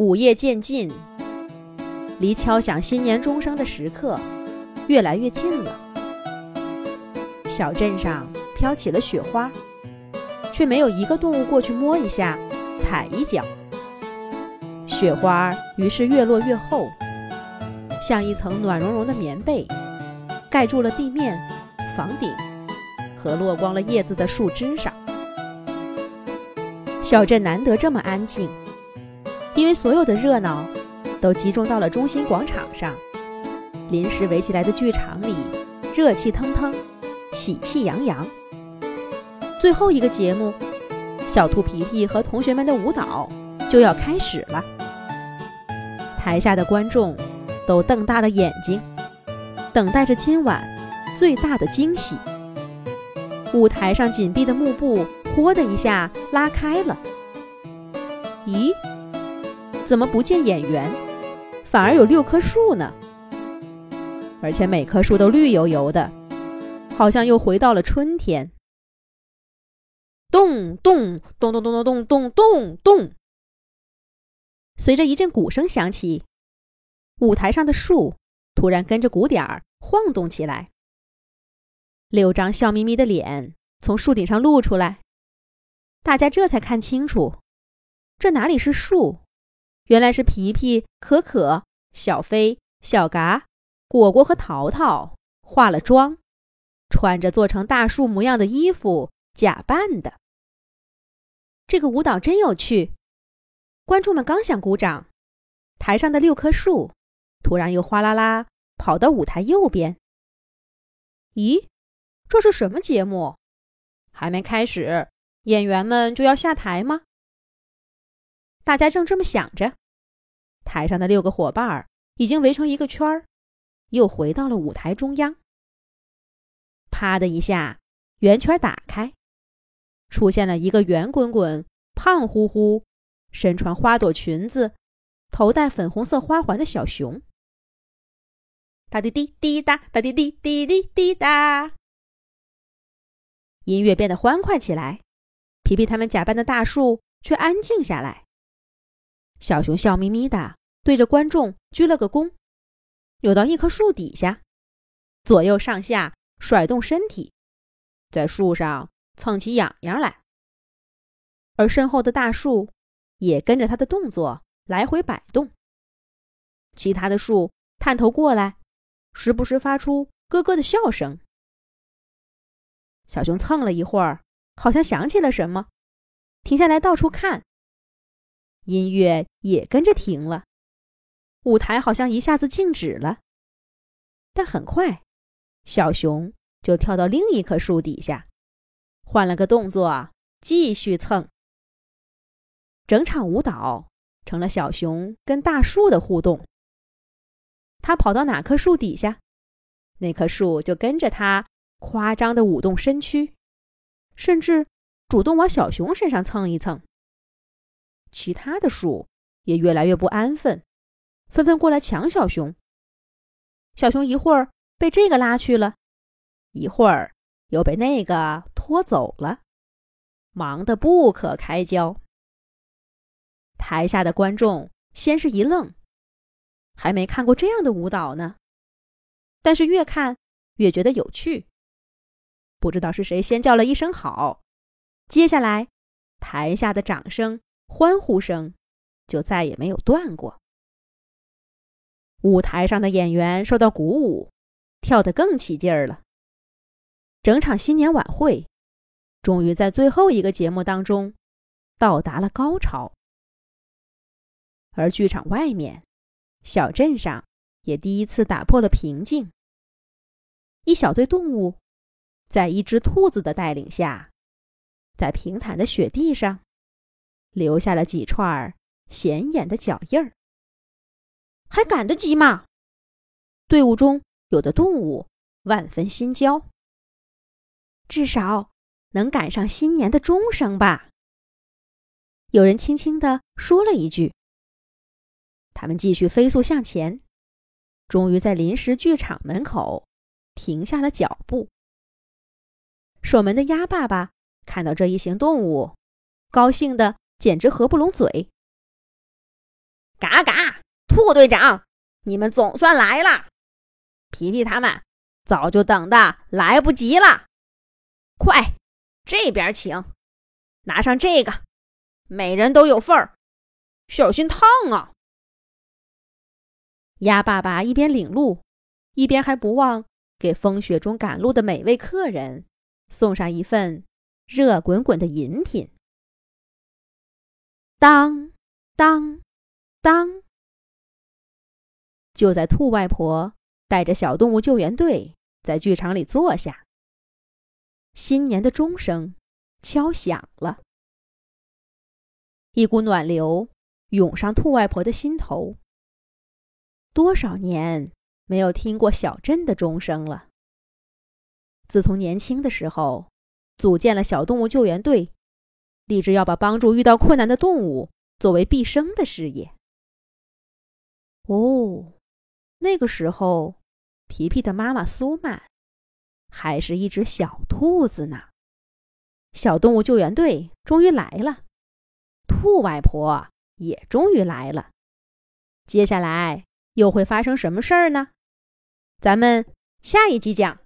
午夜渐近，离敲响新年钟声的时刻越来越近了。小镇上飘起了雪花，却没有一个动物过去摸一下、踩一脚。雪花于是越落越厚，像一层暖融融的棉被，盖住了地面、房顶和落光了叶子的树枝上。小镇难得这么安静。因为所有的热闹都集中到了中心广场上，临时围起来的剧场里，热气腾腾，喜气洋洋。最后一个节目，小兔皮皮和同学们的舞蹈就要开始了。台下的观众都瞪大了眼睛，等待着今晚最大的惊喜。舞台上紧闭的幕布“豁”的一下拉开了。咦？怎么不见演员，反而有六棵树呢？而且每棵树都绿油油的，好像又回到了春天。咚咚咚咚咚咚咚咚咚！随着一阵鼓声响起，舞台上的树突然跟着鼓点儿晃动起来。六张笑眯眯的脸从树顶上露出来，大家这才看清楚，这哪里是树？原来是皮皮、可可、小飞、小嘎、果果和淘淘化了妆，穿着做成大树模样的衣服假扮的。这个舞蹈真有趣！观众们刚想鼓掌，台上的六棵树突然又哗啦啦跑到舞台右边。咦，这是什么节目？还没开始，演员们就要下台吗？大家正这么想着。台上的六个伙伴儿已经围成一个圈儿，又回到了舞台中央。啪的一下，圆圈打开，出现了一个圆滚滚、胖乎乎、身穿花朵裙子、头戴粉红色花环的小熊。哒滴滴滴答，哒滴滴滴滴滴答。音乐变得欢快起来，皮皮他们假扮的大树却安静下来。小熊笑眯眯的。对着观众鞠了个躬，扭到一棵树底下，左右上下甩动身体，在树上蹭起痒痒来。而身后的大树也跟着他的动作来回摆动。其他的树探头过来，时不时发出咯咯的笑声。小熊蹭了一会儿，好像想起了什么，停下来到处看。音乐也跟着停了。舞台好像一下子静止了，但很快，小熊就跳到另一棵树底下，换了个动作，继续蹭。整场舞蹈成了小熊跟大树的互动。他跑到哪棵树底下，那棵树就跟着他夸张的舞动身躯，甚至主动往小熊身上蹭一蹭。其他的树也越来越不安分。纷纷过来抢小熊。小熊一会儿被这个拉去了，一会儿又被那个拖走了，忙得不可开交。台下的观众先是一愣，还没看过这样的舞蹈呢，但是越看越觉得有趣。不知道是谁先叫了一声好，接下来台下的掌声、欢呼声就再也没有断过。舞台上的演员受到鼓舞，跳得更起劲儿了。整场新年晚会终于在最后一个节目当中到达了高潮。而剧场外面，小镇上也第一次打破了平静。一小队动物在一只兔子的带领下，在平坦的雪地上留下了几串显眼的脚印儿。还赶得及吗？队伍中有的动物万分心焦。至少能赶上新年的钟声吧？有人轻轻地说了一句。他们继续飞速向前，终于在临时剧场门口停下了脚步。守门的鸭爸爸看到这一行动物，高兴的简直合不拢嘴。嘎嘎，兔队长，你们总算来了！皮皮他们早就等的来不及了。快，这边请，拿上这个，每人都有份儿，小心烫啊！鸭爸爸一边领路，一边还不忘给风雪中赶路的每位客人送上一份热滚滚的饮品。当当当！就在兔外婆带着小动物救援队在剧场里坐下。新年的钟声敲响了，一股暖流涌上兔外婆的心头。多少年没有听过小镇的钟声了。自从年轻的时候组建了小动物救援队，立志要把帮助遇到困难的动物作为毕生的事业。哦，那个时候，皮皮的妈妈苏曼。还是一只小兔子呢。小动物救援队终于来了，兔外婆也终于来了。接下来又会发生什么事儿呢？咱们下一集讲。